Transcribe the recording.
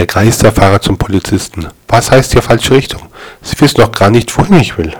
Der Geisterfahrer zum Polizisten. Was heißt hier falsche Richtung? Sie wissen doch gar nicht, wohin ich will.